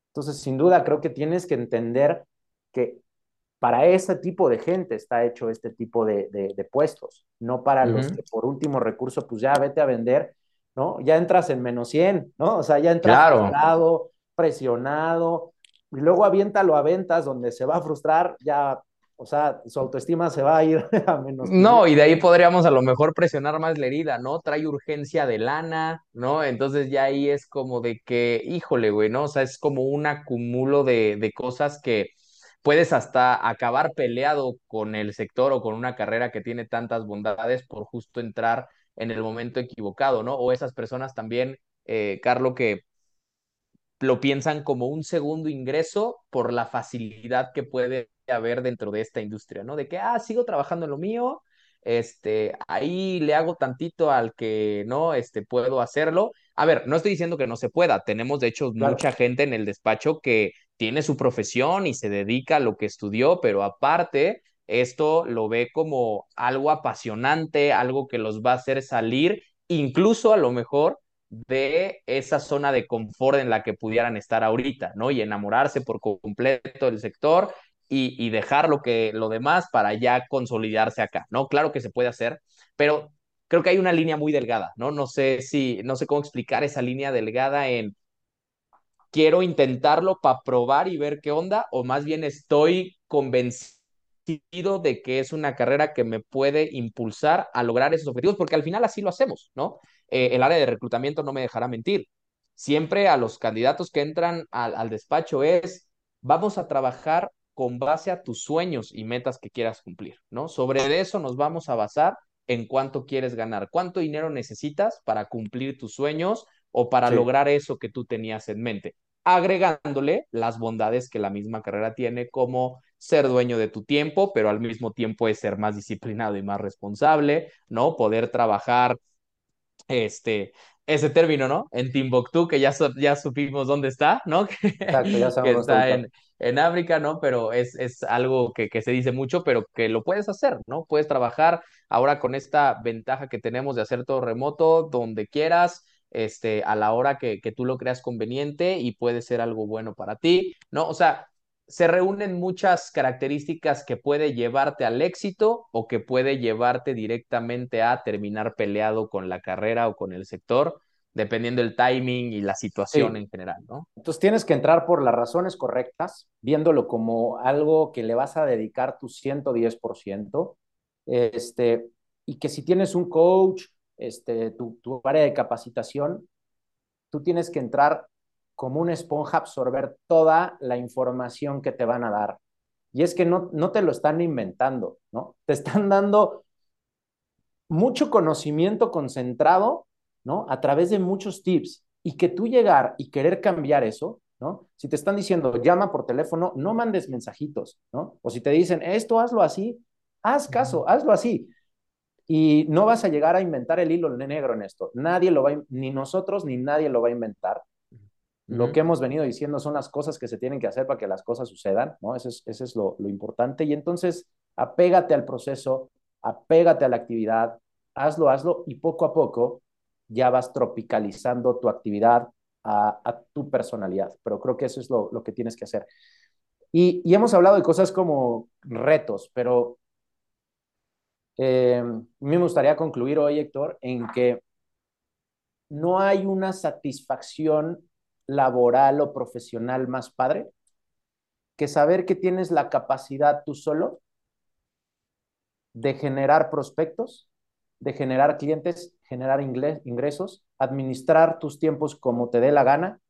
Entonces, sin duda, creo que tienes que entender que para ese tipo de gente está hecho este tipo de, de, puestos, no para los que por último recurso, pues ya vete a vender, ¿no? Ya entras en menos 100, ¿no? O sea, ya entras frustrado, presionado, y luego aviéntalo a ventas donde se va a frustrar, ya, o sea, su autoestima se va a ir a menos. No, y de ahí podríamos a lo mejor presionar más la herida, ¿no? Trae urgencia de lana, ¿no? Entonces ya ahí es como de que, híjole, güey, ¿no? O sea, es como un acumulo de, de cosas que puedes hasta acabar peleado con el sector o con una carrera que tiene tantas bondades por justo entrar en el momento equivocado, ¿no? O esas personas también, eh, Carlos, que lo piensan como un segundo ingreso por la facilidad que puede haber dentro de esta industria, ¿no? De que, ah, sigo trabajando en lo mío, este, ahí le hago tantito al que no, este, puedo hacerlo. A ver, no estoy diciendo que no se pueda, tenemos de hecho mucha gente en el despacho que tiene su profesión y se dedica a lo que estudió, pero aparte esto lo ve como algo apasionante, algo que los va a hacer salir, incluso a lo mejor de esa zona de confort en la que pudieran estar ahorita, ¿no? Y enamorarse por completo del sector y, y dejar lo, que, lo demás para ya consolidarse acá, ¿no? Claro que se puede hacer, pero creo que hay una línea muy delgada, ¿no? No sé si, no sé cómo explicar esa línea delgada en quiero intentarlo para probar y ver qué onda, o más bien estoy convencido de que es una carrera que me puede impulsar a lograr esos objetivos, porque al final así lo hacemos, ¿no? Eh, el área de reclutamiento no me dejará mentir. Siempre a los candidatos que entran al, al despacho es, vamos a trabajar con base a tus sueños y metas que quieras cumplir, ¿no? Sobre eso nos vamos a basar en cuánto quieres ganar, cuánto dinero necesitas para cumplir tus sueños o para lograr eso que tú tenías en mente, agregándole las bondades que la misma carrera tiene como ser dueño de tu tiempo, pero al mismo tiempo es ser más disciplinado y más responsable, ¿no? Poder trabajar este, ese término, ¿no? En Timbuktu, que ya, ya supimos dónde está, ¿no? Exacto, ya sabemos que está en, en, África, ¿no? Pero es, es algo que, que, se dice mucho, pero que lo puedes hacer, ¿no? Puedes trabajar ahora con esta ventaja que tenemos de hacer todo remoto, donde quieras, este, a la hora que, que tú lo creas conveniente y puede ser algo bueno para ti, ¿no? O sea, se reúnen muchas características que puede llevarte al éxito o que puede llevarte directamente a terminar peleado con la carrera o con el sector, dependiendo del timing y la situación en general, ¿no? Entonces tienes que entrar por las razones correctas, viéndolo como algo que le vas a dedicar tu 110%, este, y que si tienes un coach, este, tu, tu área de capacitación, tú tienes que entrar como una esponja absorber toda la información que te van a dar. Y es que no, no te lo están inventando, ¿no? Te están dando mucho conocimiento concentrado, ¿no? A través de muchos tips. Y que tú llegar y querer cambiar eso, ¿no? Si te están diciendo, llama por teléfono, no mandes mensajitos, ¿no? O si te dicen, esto hazlo así, haz caso, hazlo así. Y no vas a llegar a inventar el hilo negro en esto. Nadie lo va a, ni nosotros ni nadie lo va a inventar. Lo que hemos venido diciendo son las cosas que se tienen que hacer para que las cosas sucedan, ¿no? Eso es, eso es lo, lo, importante. Y entonces, apégate al proceso, apégate a la actividad, hazlo, hazlo, y poco a poco ya vas tropicalizando tu actividad a, a tu personalidad. Pero creo que eso es lo, lo que tienes que hacer. Y, y, hemos hablado de cosas como retos, pero eh, me gustaría concluir hoy, Héctor, en que no hay una satisfacción laboral o profesional más padre que saber que tienes la capacidad tú solo de generar prospectos, de generar clientes, generar ingresos, administrar tus tiempos como te dé la gana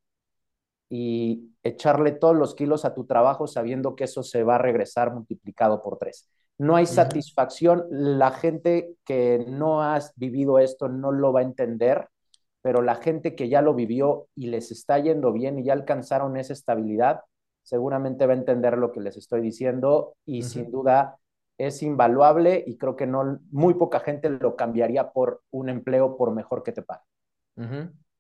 y echarle todos los kilos a tu trabajo sabiendo que eso se va a regresar multiplicado por tres. No hay satisfacción, la gente que no has vivido esto no lo va a entender pero la gente que ya lo vivió y les está yendo bien y ya alcanzaron esa estabilidad, seguramente va a entender lo que les estoy diciendo y sin duda es invaluable y creo que no muy poca gente lo cambiaría por un empleo por mejor que te pague.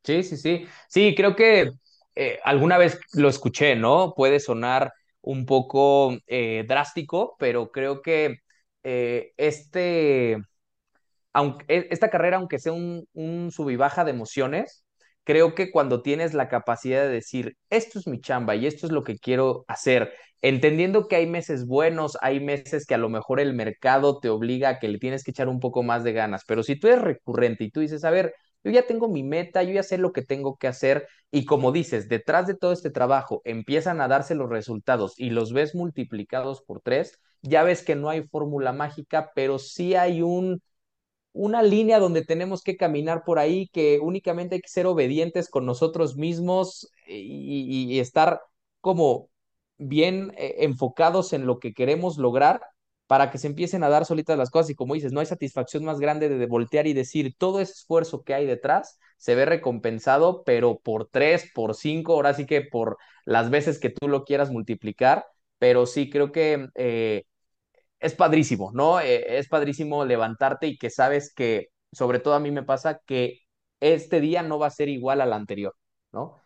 Sí, sí, sí. Sí, creo que eh, alguna vez lo escuché, ¿no? Puede sonar un poco eh, drástico, pero creo que eh, este, aunque, e, esta carrera, aunque sea un, un sub y baja de emociones, creo que cuando tienes la capacidad de decir, esto es mi chamba y esto es lo que quiero hacer, entendiendo que hay meses buenos, hay meses que a lo mejor el mercado te obliga a que le tienes que echar un poco más de ganas, pero si tú eres recurrente y tú dices, a ver, yo ya tengo mi meta, yo ya sé lo que tengo que hacer y como dices, detrás de todo este trabajo empiezan a darse los resultados y los ves multiplicados por tres, ya ves que no hay fórmula mágica, pero sí hay un una línea donde tenemos que caminar por ahí, que únicamente hay que ser obedientes con nosotros mismos y, estar como bien eh, enfocados en lo que queremos lograr para que se empiecen a dar solitas las cosas. Y como dices, no hay satisfacción más grande de voltear y decir todo ese esfuerzo que hay detrás se ve recompensado, pero por tres, por cinco, ahora sí que por las veces que tú lo quieras multiplicar. Pero sí creo que eh, es padrísimo, ¿no? Eh, es padrísimo levantarte y que sabes que, sobre todo a mí me pasa que este día no va a ser igual al anterior, ¿no?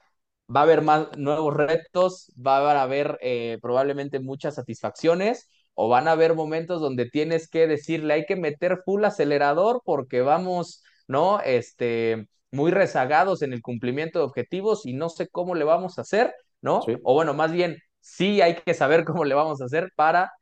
Va a haber más nuevos retos, va a haber eh, probablemente muchas satisfacciones o van a haber momentos donde tienes que decirle hay que meter full acelerador porque vamos, ¿no? Este, muy rezagados en el cumplimiento de objetivos y no sé cómo le vamos a hacer, ¿no? O bueno, más bien, sí hay que saber cómo le vamos a hacer para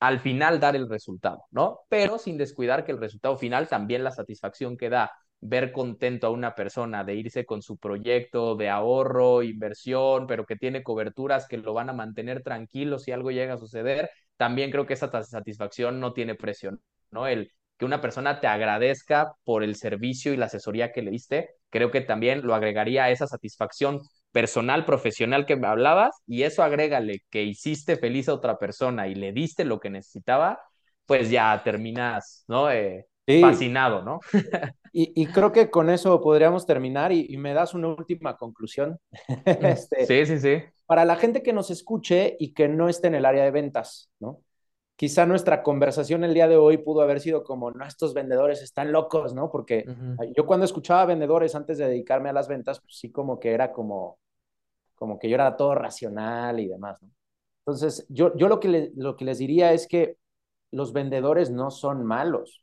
al final dar el resultado, ¿no? Pero sin descuidar que el resultado final también la satisfacción que da ver contento a una persona de irse con su proyecto de ahorro, inversión, pero que tiene coberturas que lo van a mantener tranquilo si algo llega a suceder, también creo que esa satisfacción no tiene precio, ¿no? El que una persona te agradezca por el servicio y la asesoría que le diste, creo que también lo agregaría a esa satisfacción personal, profesional que me hablabas, y eso agrégale que hiciste feliz a otra persona y le diste lo que necesitaba, pues ya terminas, ¿no? Eh, fascinado, ¿no? y, creo que con eso podríamos terminar y, me das una última conclusión. este, sí, sí, sí. Para la gente que nos escuche y que no esté en el área de ventas, ¿no? Quizá nuestra conversación el día de hoy pudo haber sido como, no, estos vendedores están locos, ¿no? Porque yo cuando escuchaba vendedores antes de dedicarme a las ventas, pues sí como que era como, como que yo era todo racional y demás, ¿no? Entonces, yo, yo lo, que lo que les diría es que los vendedores no son malos.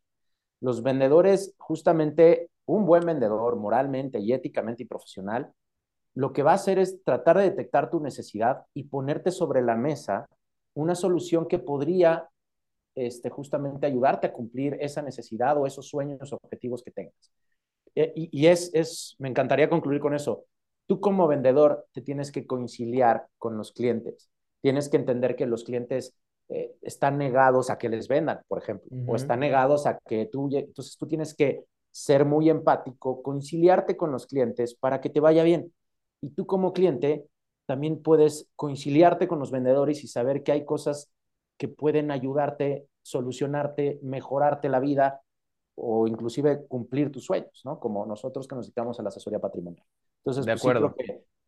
Los vendedores, justamente un buen vendedor, moralmente y éticamente y profesional, lo que va a hacer es tratar de detectar tu necesidad y ponerte sobre la mesa una solución que podría este, justamente ayudarte a cumplir esa necesidad o esos sueños o objetivos que tengas. Eh, y, y es, es, me encantaría concluir con eso. Tú como vendedor te tienes que conciliar con los clientes. Tienes que entender que los clientes eh, están negados a que les vendan, por ejemplo, o están negados a que tú, entonces tú tienes que ser muy empático, conciliarte con los clientes para que te vaya bien. Y tú como cliente también puedes conciliarte con los vendedores y saber que hay cosas que pueden ayudarte, solucionarte, mejorarte la vida o inclusive cumplir tus sueños, ¿no? Como nosotros que nos dedicamos a la asesoría patrimonial. Entonces, de pues, acuerdo.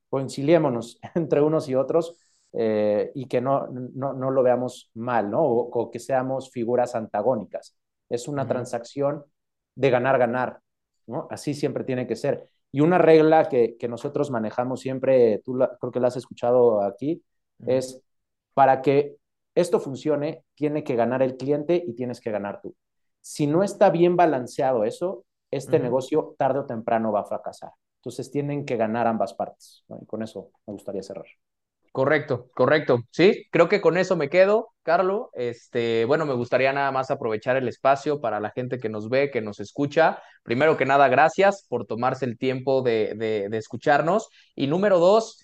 conciliémonos entre unos y otros eh, y que no, no, no, lo veamos mal, ¿no? O, que seamos figuras antagónicas. Es una transacción de ganar-ganar, ¿no? Así siempre tiene que ser. Y una regla que, que nosotros manejamos siempre, tú creo que la has escuchado aquí, es para que esto funcione, tiene que ganar el cliente y tienes que ganar tú. Si no está bien balanceado eso, este negocio tarde o temprano va a fracasar. Entonces tienen que ganar ambas partes. Y con eso me gustaría cerrar. Correcto, correcto. Sí, creo que con eso me quedo, Carlos. Este, bueno, me gustaría nada más aprovechar el espacio para la gente que nos ve, que nos escucha. Primero que nada, gracias por tomarse el tiempo de, de, escucharnos. Y número dos,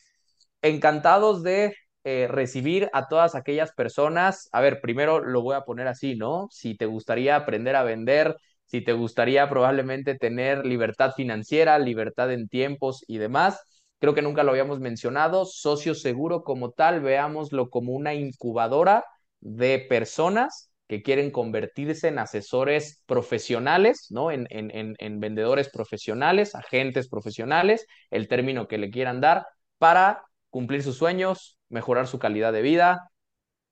encantados de eh, recibir a todas aquellas personas. A ver, primero lo voy a poner así, ¿no? Si te gustaría aprender a vender, si te gustaría probablemente tener libertad financiera, libertad en tiempos y demás. Creo que nunca lo habíamos mencionado. Socio seguro como tal, veámoslo como una incubadora de personas que quieren convertirse en asesores profesionales, ¿no? En, en, en, vendedores profesionales, agentes profesionales, el término que le quieran dar, para cumplir sus sueños, mejorar su calidad de vida,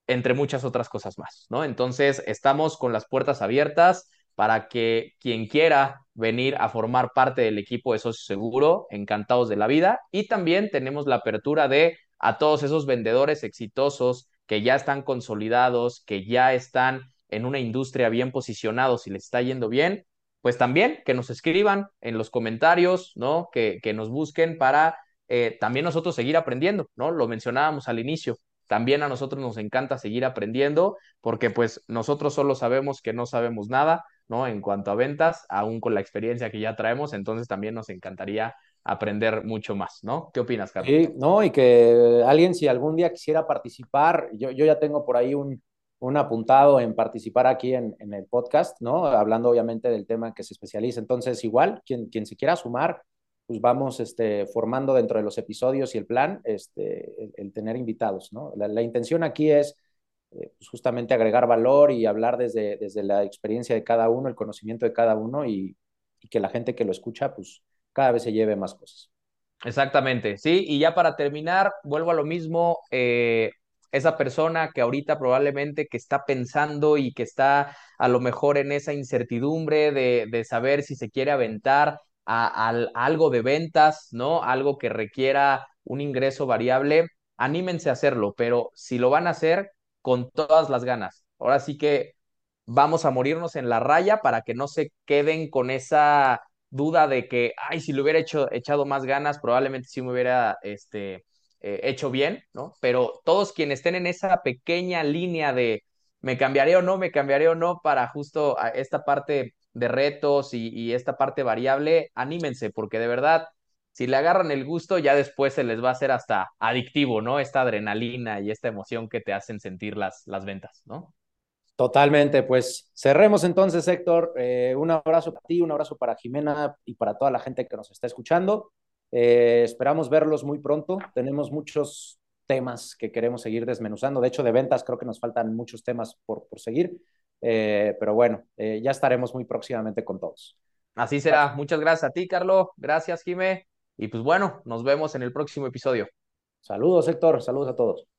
entre muchas otras cosas más, ¿no? Entonces, estamos con las puertas abiertas para que quien quiera venir a formar parte del equipo de Socio Seguro, encantados de la vida. Y también tenemos la apertura de a todos esos vendedores exitosos que ya están consolidados, que ya están en una industria bien posicionados y les está yendo bien, pues también que nos escriban en los comentarios, ¿no? Que, que nos busquen para eh, también nosotros seguir aprendiendo, ¿no? Lo mencionábamos al inicio. También a nosotros nos encanta seguir aprendiendo porque pues nosotros solo sabemos que no sabemos nada, ¿no? En cuanto a ventas, aún con la experiencia que ya traemos, entonces también nos encantaría aprender mucho más, ¿no? ¿Qué opinas, Carlos? Sí, no, y que alguien si algún día quisiera participar, yo, yo ya tengo por ahí un, un apuntado en participar aquí en, en, el podcast, ¿no? Hablando obviamente del tema que se especializa. Entonces, igual, quien, quien se quiera sumar, pues vamos este, formando dentro de los episodios y el plan este, el, el tener invitados, ¿no? La, la intención aquí es eh, pues justamente agregar valor y hablar desde, desde la experiencia de cada uno, el conocimiento de cada uno y, que la gente que lo escucha, pues cada vez se lleve más cosas. Exactamente, sí, y ya para terminar, vuelvo a lo mismo, eh, esa persona que ahorita probablemente que está pensando y que está a lo mejor en esa incertidumbre de, de saber si se quiere aventar a, algo de ventas, ¿no? Algo que requiera un ingreso variable, anímense a hacerlo, pero si lo van a hacer con todas las ganas. Ahora sí que vamos a morirnos en la raya para que no se queden con esa duda de que, ay, si le hubiera hecho, echado más ganas, probablemente sí me hubiera este, eh, hecho bien, ¿no? Pero todos quienes estén en esa pequeña línea de me cambiaré o no, me cambiaré o no para justo esta parte de retos y, y esta parte variable, anímense, porque de verdad, si le agarran el gusto, ya después se les va a hacer hasta adictivo, ¿no? Esta adrenalina y esta emoción que te hacen sentir las, las ventas, ¿no? Totalmente, pues cerremos entonces, Héctor. Eh, un abrazo para ti, un abrazo para Jimena y para toda la gente que nos está escuchando. Eh, esperamos verlos muy pronto. Tenemos muchos temas que queremos seguir desmenuzando. De hecho, de ventas creo que nos faltan muchos temas por, por seguir. Eh, pero bueno, ya estaremos muy próximamente con todos. Así será. Muchas gracias a ti, Carlos. Gracias, Jimé. Y pues bueno, nos vemos en el próximo episodio. Saludos, Héctor. Saludos a todos.